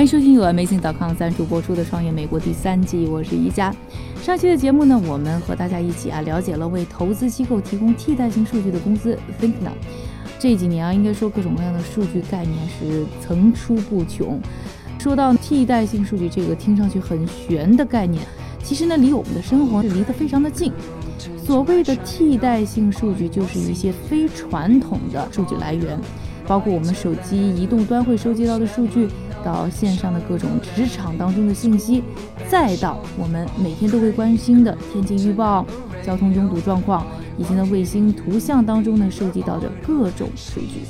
欢迎收听由 Amazing.com 赞助播出的《创业美国》第三季，我是宜佳。上期的节目呢，我们和大家一起啊了解了为投资机构提供替代性数据的公司 ThinkNow。这几年啊，应该说各种各样的数据概念是层出不穷。说到替代性数据这个听上去很玄的概念，其实呢离我们的生活是离得非常的近。所谓的替代性数据，就是一些非传统的数据来源，包括我们手机移动端会收集到的数据。到线上的各种职场当中的信息，再到我们每天都会关心的天气预报、交通拥堵状况，以及呢卫星图像当中呢收集到的各种数据。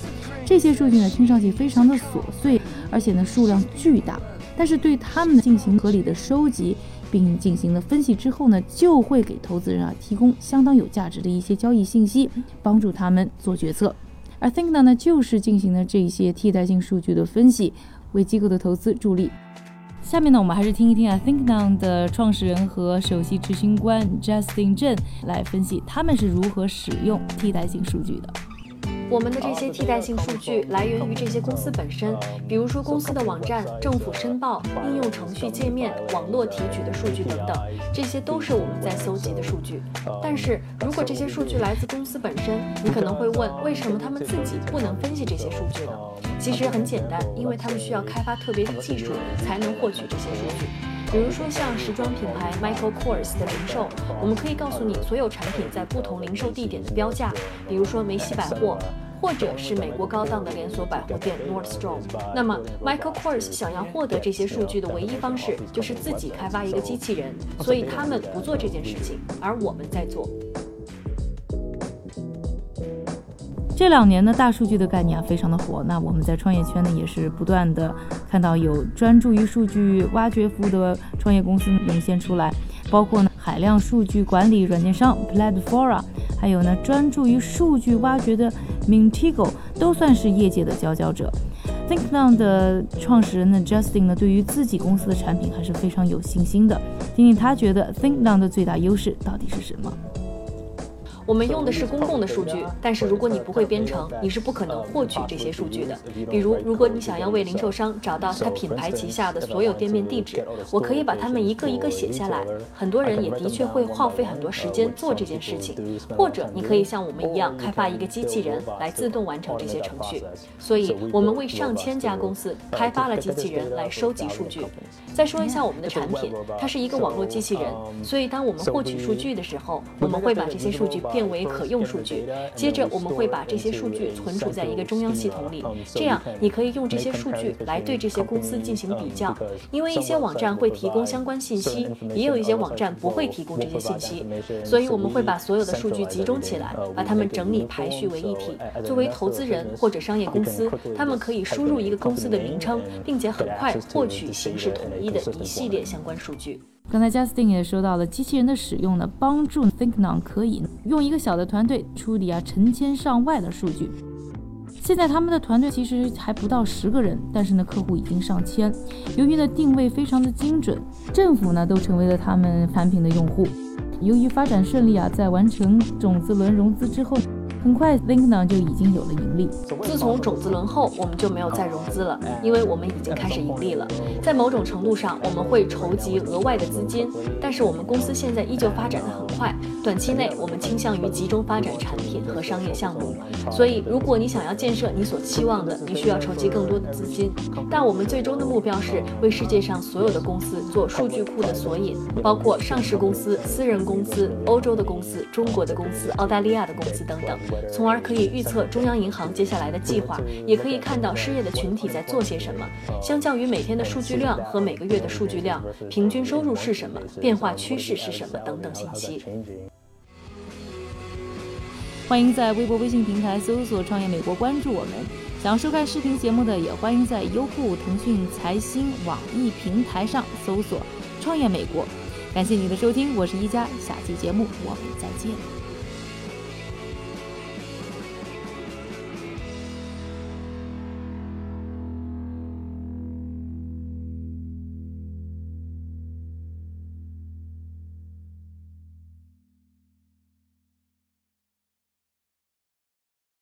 这些数据呢听上去非常的琐碎，而且呢数量巨大，但是对他们进行合理的收集并进行了分析之后呢，就会给投资人啊提供相当有价值的一些交易信息，帮助他们做决策。而 ThinkNow 呢就是进行了这些替代性数据的分析。为机构的投资助力。下面呢，我们还是听一听啊，ThinkNow 的创始人和首席执行官 Justin 郑来分析他们是如何使用替代性数据的。我们的这些替代性数据来源于这些公司本身，比如说公司的网站、政府申报、应用程序界面、网络提取的数据等等，这些都是我们在搜集的数据。但是如果这些数据来自公司本身，你可能会问，为什么他们自己不能分析这些数据呢？其实很简单，因为他们需要开发特别的技术才能获取这些数据。比如说像时装品牌 Michael Kors 的零售，我们可以告诉你所有产品在不同零售地点的标价，比如说梅西百货。或者是美国高档的连锁百货店 Nordstrom。那么 Michael Kors 想要获得这些数据的唯一方式就是自己开发一个机器人，所以他们不做这件事情，而我们在做。这两年呢，大数据的概念啊非常的火，那我们在创业圈呢也是不断的看到有专注于数据挖掘服务的创业公司涌现出来，包括呢海量数据管理软件商 Platfora，。还有呢，专注于数据挖掘的 Mintigo 都算是业界的佼佼者。ThinkNow 的创始人呢，Justin 呢，对于自己公司的产品还是非常有信心的。听听他觉得 ThinkNow 的最大优势到底是什么？我们用的是公共的数据，但是如果你不会编程，你是不可能获取这些数据的。比如，如果你想要为零售商找到他品牌旗下的所有店面地址，我可以把它们一个一个写下来。很多人也的确会耗费很多时间做这件事情。或者，你可以像我们一样开发一个机器人来自动完成这些程序。所以，我们为上千家公司开发了机器人来收集数据。再说一下我们的产品，它是一个网络机器人，所以当我们获取数据的时候，我们会把这些数据变。变为可用数据，接着我们会把这些数据存储在一个中央系统里，这样你可以用这些数据来对这些公司进行比较。因为一些网站会提供相关信息，也有一些网站不会提供这些信息，所以我们会把所有的数据集中起来，把它们整理排序为一体。作为投资人或者商业公司，他们可以输入一个公司的名称，并且很快获取形式统一的一系列相关数据。刚才 Justin 也说到了机器人的使用呢，帮助 ThinkNow 可以用一个小的团队处理啊成千上万的数据。现在他们的团队其实还不到十个人，但是呢客户已经上千。由于呢定位非常的精准，政府呢都成为了他们产品的用户。由于发展顺利啊，在完成种子轮融资之后。很快，ThinkNow 就已经有了盈利。自从种子轮后，我们就没有再融资了，因为我们已经开始盈利了。在某种程度上，我们会筹集额外的资金，但是我们公司现在依旧发展的很快。短期内，我们倾向于集中发展产品和商业项目。所以，如果你想要建设你所期望的，你需要筹集更多的资金。但我们最终的目标是为世界上所有的公司做数据库的索引，包括上市公司、私人公司、欧洲的公司、中国的公司、澳大利亚的公司等等。从而可以预测中央银行接下来的计划，也可以看到失业的群体在做些什么。相较于每天的数据量和每个月的数据量，平均收入是什么，变化趋势是什么等等信息。欢迎在微博、微信平台搜索“创业美国”，关注我们。想要收看视频节目的，也欢迎在优酷、腾讯、财新、网易平台上搜索“创业美国”。感谢你的收听，我是一加，下期节目我们再见。